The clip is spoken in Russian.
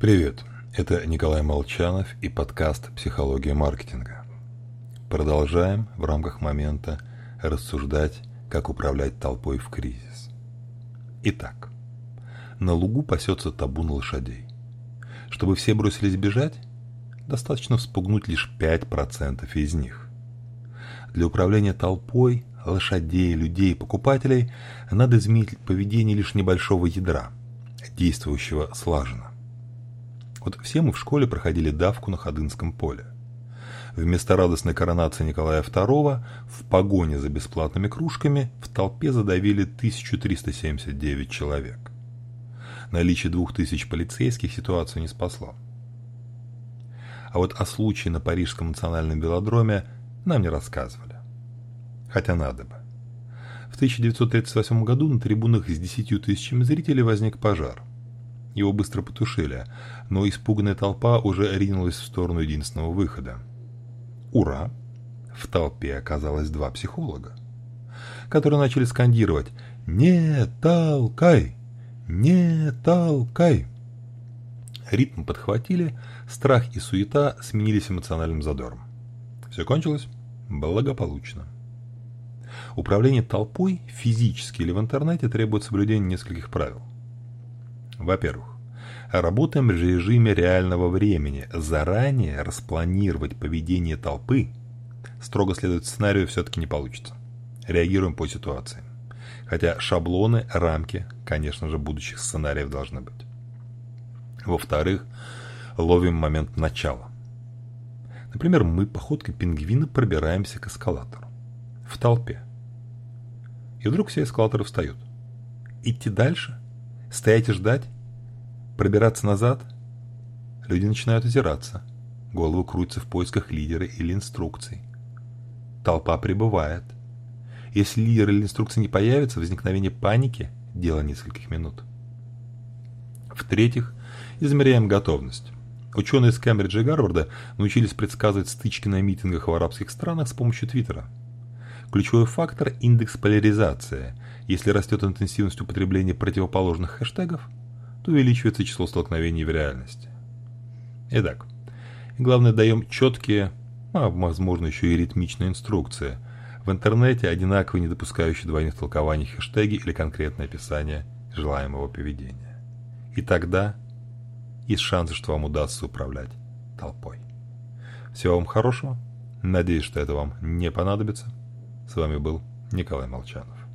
Привет, это Николай Молчанов и подкаст «Психология маркетинга». Продолжаем в рамках момента рассуждать, как управлять толпой в кризис. Итак, на лугу пасется табун лошадей. Чтобы все бросились бежать, достаточно вспугнуть лишь 5% из них. Для управления толпой, лошадей, людей, покупателей надо изменить поведение лишь небольшого ядра, действующего слаженно. Вот все мы в школе проходили давку на Ходынском поле. Вместо радостной коронации Николая II в погоне за бесплатными кружками в толпе задавили 1379 человек. Наличие двух тысяч полицейских ситуацию не спасло. А вот о случае на Парижском национальном велодроме нам не рассказывали. Хотя надо бы. В 1938 году на трибунах с 10 тысячами зрителей возник пожар. Его быстро потушили, но испуганная толпа уже ринулась в сторону единственного выхода. Ура! В толпе оказалось два психолога, которые начали скандировать «Не толкай! Не толкай!». Ритм подхватили, страх и суета сменились эмоциональным задором. Все кончилось благополучно. Управление толпой физически или в интернете требует соблюдения нескольких правил. Во-первых, работаем в режиме реального времени. Заранее распланировать поведение толпы, строго следовать сценарию, все-таки не получится. Реагируем по ситуации. Хотя шаблоны, рамки, конечно же, будущих сценариев должны быть. Во-вторых, ловим момент начала. Например, мы походкой пингвина пробираемся к эскалатору. В толпе. И вдруг все эскалаторы встают. Идти дальше – Стоять и ждать? Пробираться назад? Люди начинают озираться. Голову крутятся в поисках лидера или инструкций. Толпа прибывает. Если лидер или инструкция не появится, возникновение паники – дело нескольких минут. В-третьих, измеряем готовность. Ученые из Кембриджа и Гарварда научились предсказывать стычки на митингах в арабских странах с помощью Твиттера. Ключевой фактор – индекс поляризации – если растет интенсивность употребления противоположных хэштегов, то увеличивается число столкновений в реальности. Итак, главное даем четкие, а возможно еще и ритмичные инструкции. В интернете одинаковые, не допускающие двойных толкований хэштеги или конкретное описание желаемого поведения. И тогда есть шансы, что вам удастся управлять толпой. Всего вам хорошего. Надеюсь, что это вам не понадобится. С вами был Николай Молчанов.